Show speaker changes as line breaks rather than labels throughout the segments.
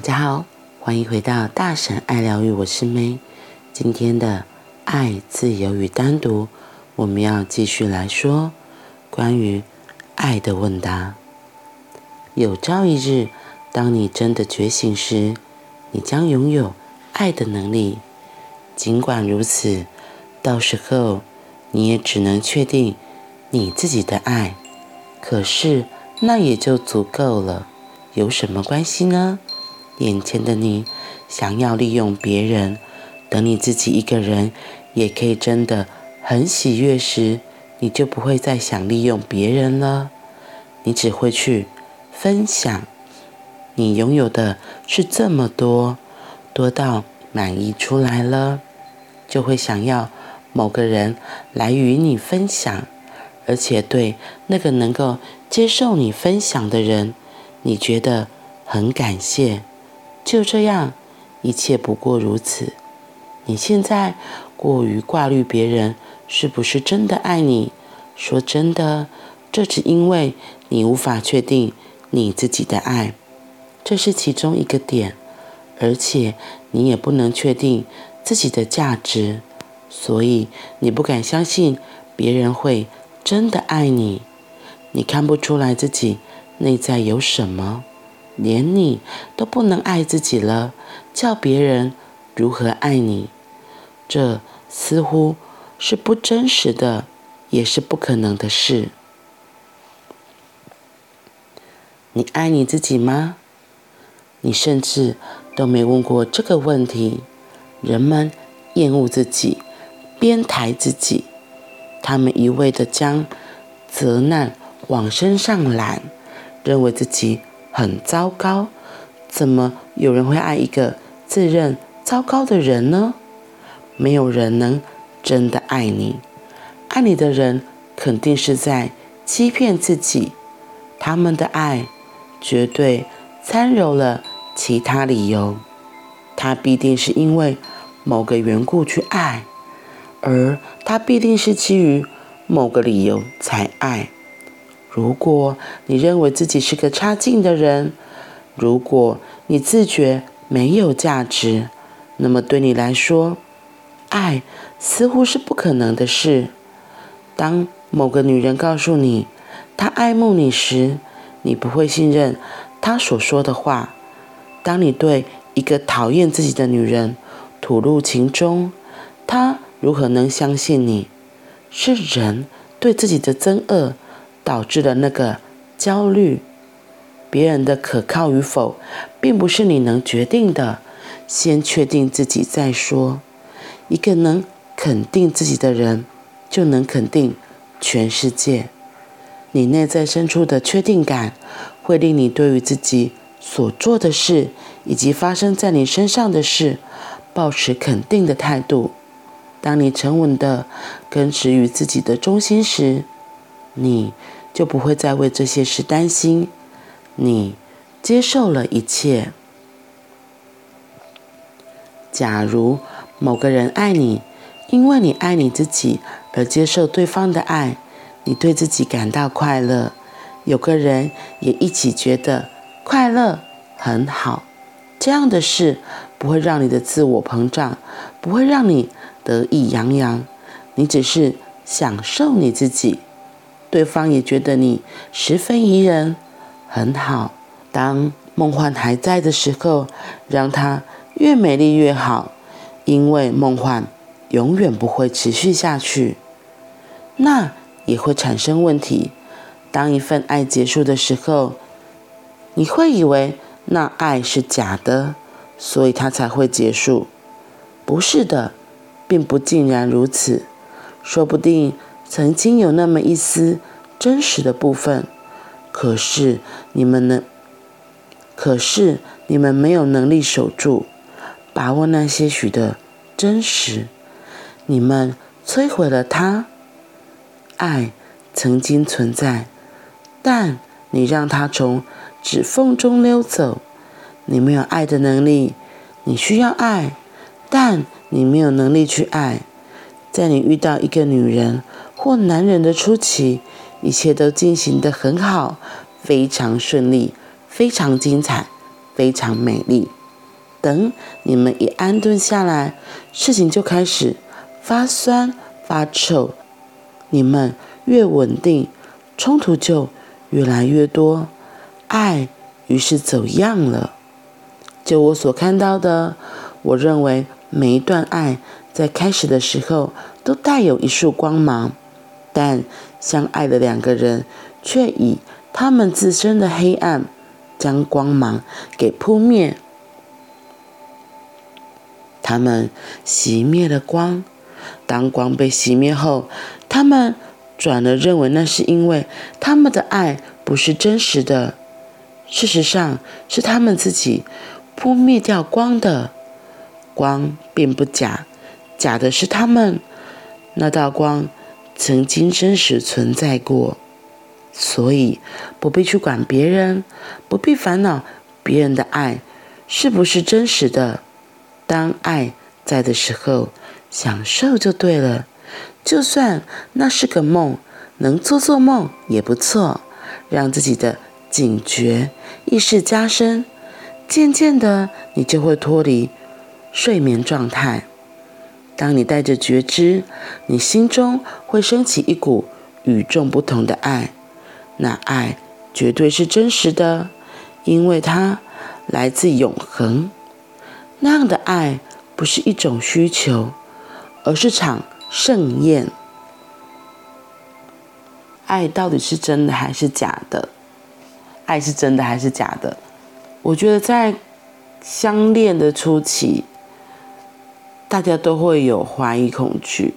大家好，欢迎回到大婶爱疗愈，我是 May。今天的爱、自由与单独，我们要继续来说关于爱的问答。有朝一日，当你真的觉醒时，你将拥有爱的能力。尽管如此，到时候你也只能确定你自己的爱，可是那也就足够了。有什么关系呢？眼前的你想要利用别人，等你自己一个人也可以真的很喜悦时，你就不会再想利用别人了。你只会去分享。你拥有的是这么多，多到满意出来了，就会想要某个人来与你分享，而且对那个能够接受你分享的人，你觉得很感谢。就这样，一切不过如此。你现在过于挂虑别人是不是真的爱你？说真的，这只因为你无法确定你自己的爱，这是其中一个点。而且你也不能确定自己的价值，所以你不敢相信别人会真的爱你。你看不出来自己内在有什么。连你都不能爱自己了，叫别人如何爱你？这似乎是不真实的，也是不可能的事。你爱你自己吗？你甚至都没问过这个问题。人们厌恶自己，鞭挞自己，他们一味的将责难往身上揽，认为自己。很糟糕，怎么有人会爱一个自认糟糕的人呢？没有人能真的爱你，爱你的人肯定是在欺骗自己。他们的爱绝对掺揉了其他理由，他必定是因为某个缘故去爱，而他必定是基于某个理由才爱。如果你认为自己是个差劲的人，如果你自觉没有价值，那么对你来说，爱似乎是不可能的事。当某个女人告诉你她爱慕你时，你不会信任她所说的话。当你对一个讨厌自己的女人吐露情衷，她如何能相信你？是人对自己的憎恶。导致了那个焦虑，别人的可靠与否，并不是你能决定的。先确定自己再说。一个能肯定自己的人，就能肯定全世界。你内在深处的确定感，会令你对于自己所做的事，以及发生在你身上的事，抱持肯定的态度。当你沉稳地根植于自己的中心时，你就不会再为这些事担心，你接受了一切。假如某个人爱你，因为你爱你自己而接受对方的爱，你对自己感到快乐，有个人也一起觉得快乐很好，这样的事不会让你的自我膨胀，不会让你得意洋洋，你只是享受你自己。对方也觉得你十分宜人，很好。当梦幻还在的时候，让它越美丽越好，因为梦幻永远不会持续下去。那也会产生问题。当一份爱结束的时候，你会以为那爱是假的，所以它才会结束。不是的，并不尽然如此。说不定。曾经有那么一丝真实的部分，可是你们能，可是你们没有能力守住，把握那些许的真实，你们摧毁了它。爱曾经存在，但你让它从指缝中溜走。你没有爱的能力，你需要爱，但你没有能力去爱。在你遇到一个女人或男人的初期，一切都进行得很好，非常顺利，非常精彩，非常美丽。等你们一安顿下来，事情就开始发酸发臭。你们越稳定，冲突就越来越多，爱于是走样了。就我所看到的，我认为每一段爱在开始的时候都带有一束光芒，但相爱的两个人却以他们自身的黑暗将光芒给扑灭。他们熄灭了光，当光被熄灭后，他们转而认为那是因为他们的爱不是真实的。事实上，是他们自己扑灭掉光的。光并不假，假的是他们。那道光曾经真实存在过，所以不必去管别人，不必烦恼别人的爱是不是真实的。当爱在的时候，享受就对了。就算那是个梦，能做做梦也不错，让自己的警觉意识加深。渐渐的，你就会脱离睡眠状态。当你带着觉知，你心中会升起一股与众不同的爱。那爱绝对是真实的，因为它来自永恒。那样的爱不是一种需求，而是场盛宴。爱到底是真的还是假的？爱是真的还是假的？我觉得在相恋的初期，大家都会有怀疑恐惧，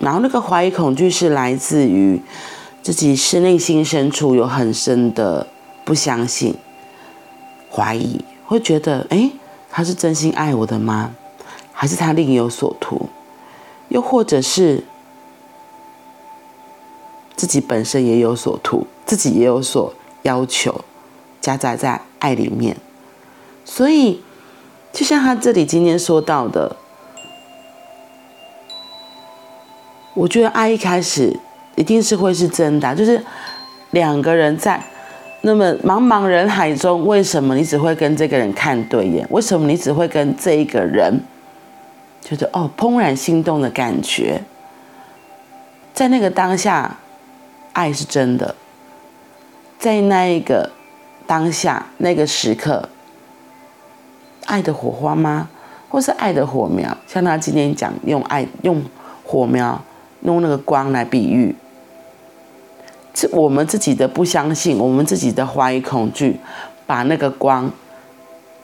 然后那个怀疑恐惧是来自于自己是内心深处有很深的不相信、怀疑，会觉得哎。诶他是真心爱我的吗？还是他另有所图？又或者是自己本身也有所图，自己也有所要求，夹杂在爱里面。所以，就像他这里今天说到的，我觉得爱一开始一定是会是真的，就是两个人在。那么茫茫人海中，为什么你只会跟这个人看对眼？为什么你只会跟这一个人，觉得哦怦然心动的感觉？在那个当下，爱是真的。在那一个当下，那个时刻，爱的火花吗？或是爱的火苗？像他今天讲，用爱用火苗，用那个光来比喻。这我们自己的不相信，我们自己的怀疑、恐惧，把那个光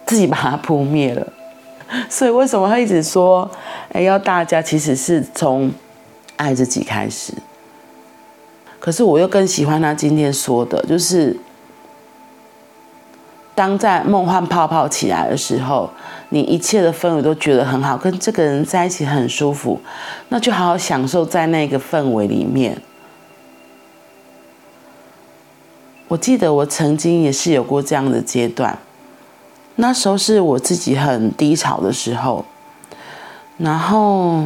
自己把它扑灭了。所以为什么他一直说，哎，要大家其实是从爱自己开始。可是我又更喜欢他今天说的，就是当在梦幻泡泡起来的时候，你一切的氛围都觉得很好，跟这个人在一起很舒服，那就好好享受在那个氛围里面。我记得我曾经也是有过这样的阶段，那时候是我自己很低潮的时候，然后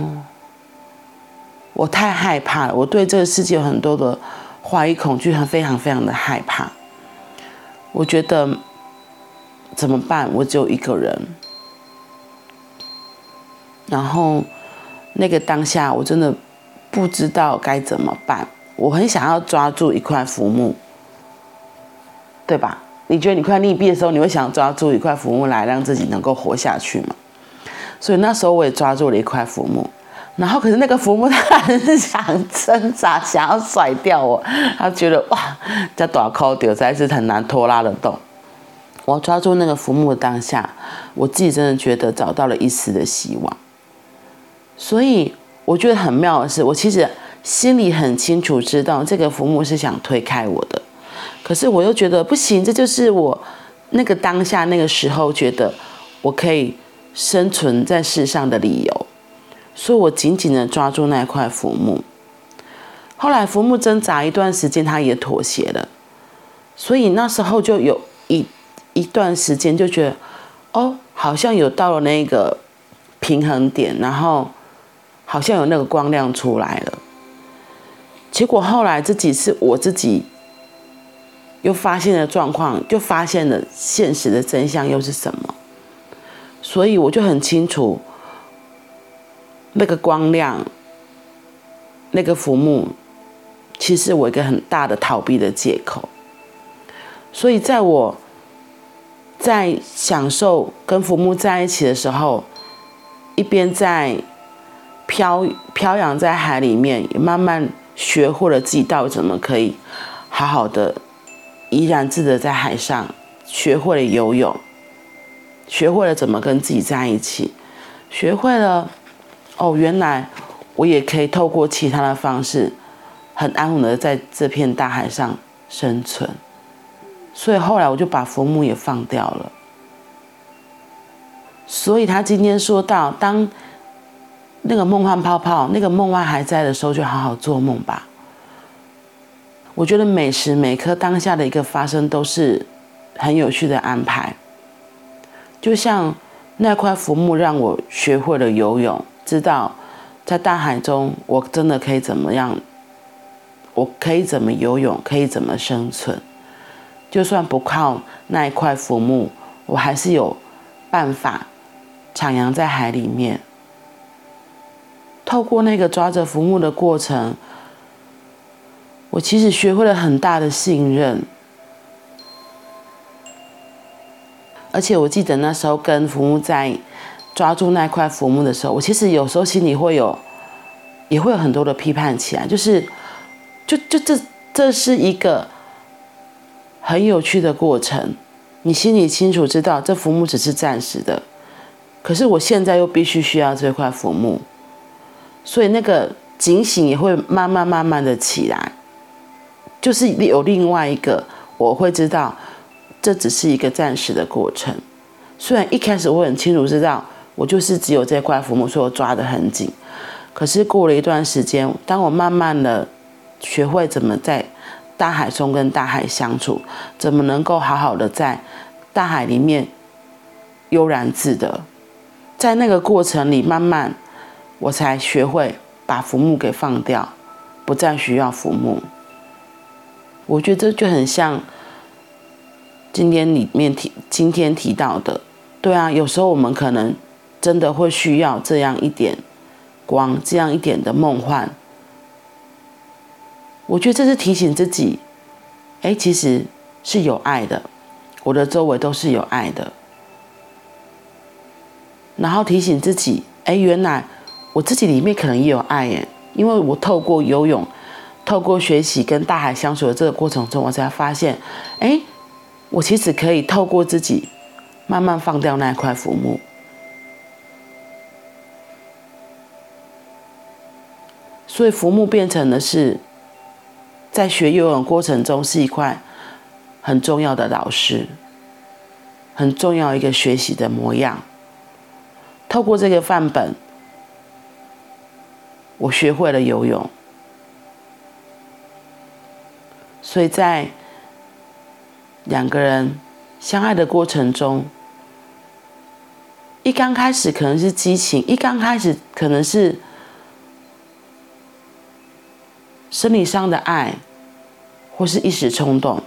我太害怕了，我对这个世界有很多的怀疑、恐惧，很非常非常的害怕。我觉得怎么办？我只有一个人，然后那个当下我真的不知道该怎么办，我很想要抓住一块浮木。对吧？你觉得你快溺毙的时候，你会想抓住一块浮木来让自己能够活下去吗？所以那时候我也抓住了一块浮木，然后可是那个浮木它还是想挣扎，想要甩掉我，他觉得哇，这大块丢实在是很难拖拉得动。我抓住那个浮木的当下，我自己真的觉得找到了一丝的希望。所以我觉得很妙的是，我其实心里很清楚知道这个浮木是想推开我的。可是我又觉得不行，这就是我那个当下那个时候觉得我可以生存在世上的理由，所以我紧紧的抓住那块浮木。后来浮木挣扎一段时间，它也妥协了，所以那时候就有一一段时间就觉得，哦，好像有到了那个平衡点，然后好像有那个光亮出来了。结果后来这几次我自己。又发现了状况，就发现了现实的真相又是什么？所以我就很清楚，那个光亮，那个浮木，其实我一个很大的逃避的借口。所以在我在享受跟浮木在一起的时候，一边在飘飘扬在海里面，慢慢学会了自己到底怎么可以好好的怡然自得在海上，学会了游泳。学会了怎么跟自己在一起，学会了哦，原来我也可以透过其他的方式，很安稳的在这片大海上生存。所以后来我就把浮木也放掉了。所以他今天说到，当那个梦幻泡泡、那个梦幻还在的时候，就好好做梦吧。我觉得每时每刻当下的一个发生都是很有趣的安排。就像那块浮木让我学会了游泳，知道在大海中我真的可以怎么样，我可以怎么游泳，可以怎么生存。就算不靠那一块浮木，我还是有办法徜徉在海里面。透过那个抓着浮木的过程，我其实学会了很大的信任。而且我记得那时候跟浮木在抓住那块浮木的时候，我其实有时候心里会有，也会有很多的批判起来，就是，就就这这是一个很有趣的过程，你心里清楚知道这浮木只是暂时的，可是我现在又必须需要这块浮木，所以那个警醒也会慢慢慢慢的起来，就是有另外一个我会知道。这只是一个暂时的过程，虽然一开始我很清楚知道，我就是只有这块浮木，所以我抓得很紧。可是过了一段时间，当我慢慢的学会怎么在大海中跟大海相处，怎么能够好好的在大海里面悠然自得，在那个过程里，慢慢我才学会把浮木给放掉，不再需要浮木。我觉得这就很像。今天里面提今天提到的，对啊，有时候我们可能真的会需要这样一点光，这样一点的梦幻。我觉得这是提醒自己，哎，其实是有爱的，我的周围都是有爱的。然后提醒自己，哎，原来我自己里面可能也有爱耶，因为我透过游泳，透过学习跟大海相处的这个过程中，我才发现，哎。我其实可以透过自己慢慢放掉那块浮木，所以浮木变成的是在学游泳过程中是一块很重要的老师，很重要一个学习的模样。透过这个范本，我学会了游泳，所以在。两个人相爱的过程中，一刚开始可能是激情，一刚开始可能是生理上的爱，或是一时冲动。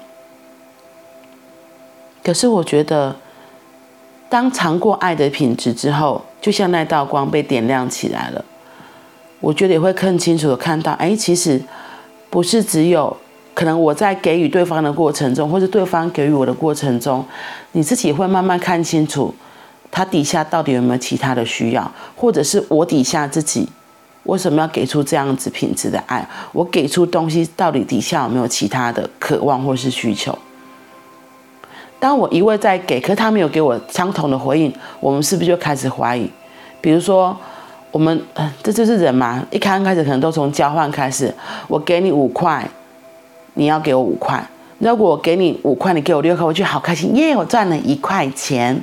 可是我觉得，当尝过爱的品质之后，就像那道光被点亮起来了，我觉得也会更清楚的看到，哎，其实不是只有。可能我在给予对方的过程中，或者对方给予我的过程中，你自己会慢慢看清楚，他底下到底有没有其他的需要，或者是我底下自己为什么要给出这样子品质的爱？我给出东西到底底下有没有其他的渴望或是需求？当我一味在给，可他没有给我相同的回应，我们是不是就开始怀疑？比如说，我们这就是人嘛，一刚开始可能都从交换开始，我给你五块。你要给我五块，如果我给你五块，你给我六块，我就好开心耶！我赚了一块钱。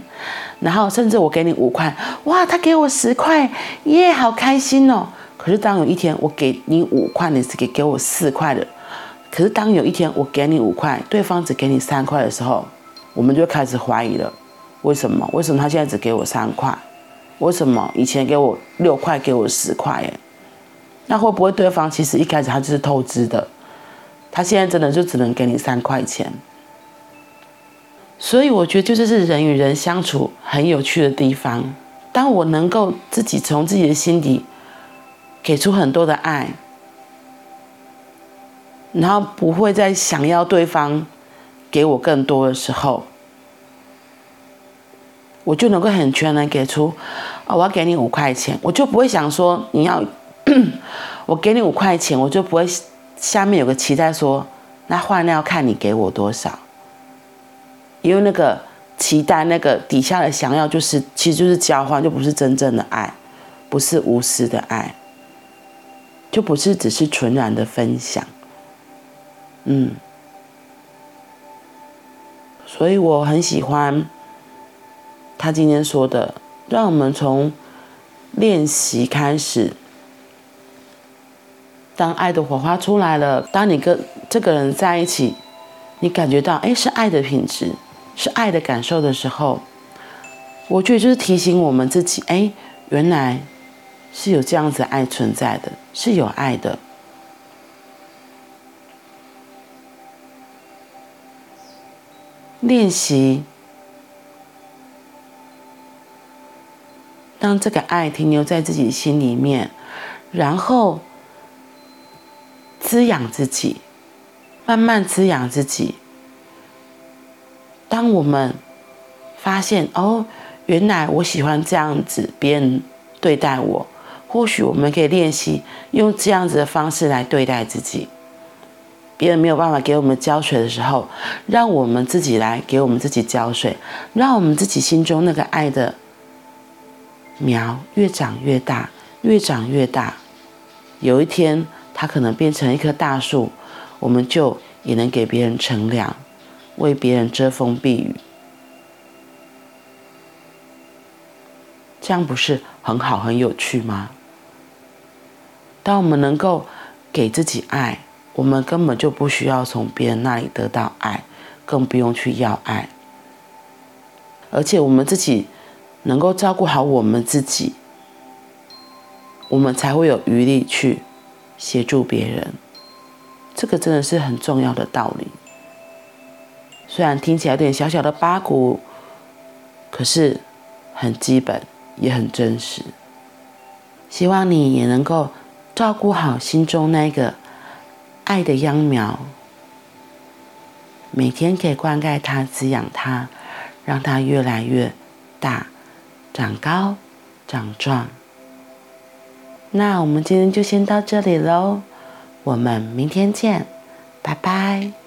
然后甚至我给你五块，哇，他给我十块耶，好开心哦。可是当有一天我给你五块，你是给给我四块的。可是当有一天我给你五块，对方只给你三块的时候，我们就开始怀疑了。为什么？为什么他现在只给我三块？为什么以前给我六块，给我十块？哎，那会不会对方其实一开始他就是透支的？他现在真的就只能给你三块钱，所以我觉得，就是人与人相处很有趣的地方。当我能够自己从自己的心底给出很多的爱，然后不会再想要对方给我更多的时候，我就能够很全然给出。哦，我要给你五块钱，我就不会想说你要，我给你五块钱，我就不会下面有个期待说，那换了要看你给我多少。因为那个期待，那个底下的想要，就是其实就是交换，就不是真正的爱，不是无私的爱，就不是只是纯然的分享。嗯，所以我很喜欢他今天说的，让我们从练习开始，当爱的火花出来了，当你跟这个人在一起，你感觉到，哎，是爱的品质。是爱的感受的时候，我觉得就是提醒我们自己，哎，原来是有这样子爱存在的，是有爱的。练习，当这个爱停留在自己心里面，然后滋养自己，慢慢滋养自己。当我们发现哦，原来我喜欢这样子别人对待我，或许我们可以练习用这样子的方式来对待自己。别人没有办法给我们浇水的时候，让我们自己来给我们自己浇水，让我们自己心中那个爱的苗越长越大，越长越大。有一天，它可能变成一棵大树，我们就也能给别人乘凉。为别人遮风避雨，这样不是很好、很有趣吗？当我们能够给自己爱，我们根本就不需要从别人那里得到爱，更不用去要爱。而且我们自己能够照顾好我们自己，我们才会有余力去协助别人。这个真的是很重要的道理。虽然听起来有点小小的八股，可是很基本，也很真实。希望你也能够照顾好心中那个爱的秧苗，每天可以灌溉它、滋养它，让它越来越大、长高、长壮。那我们今天就先到这里喽，我们明天见，拜拜。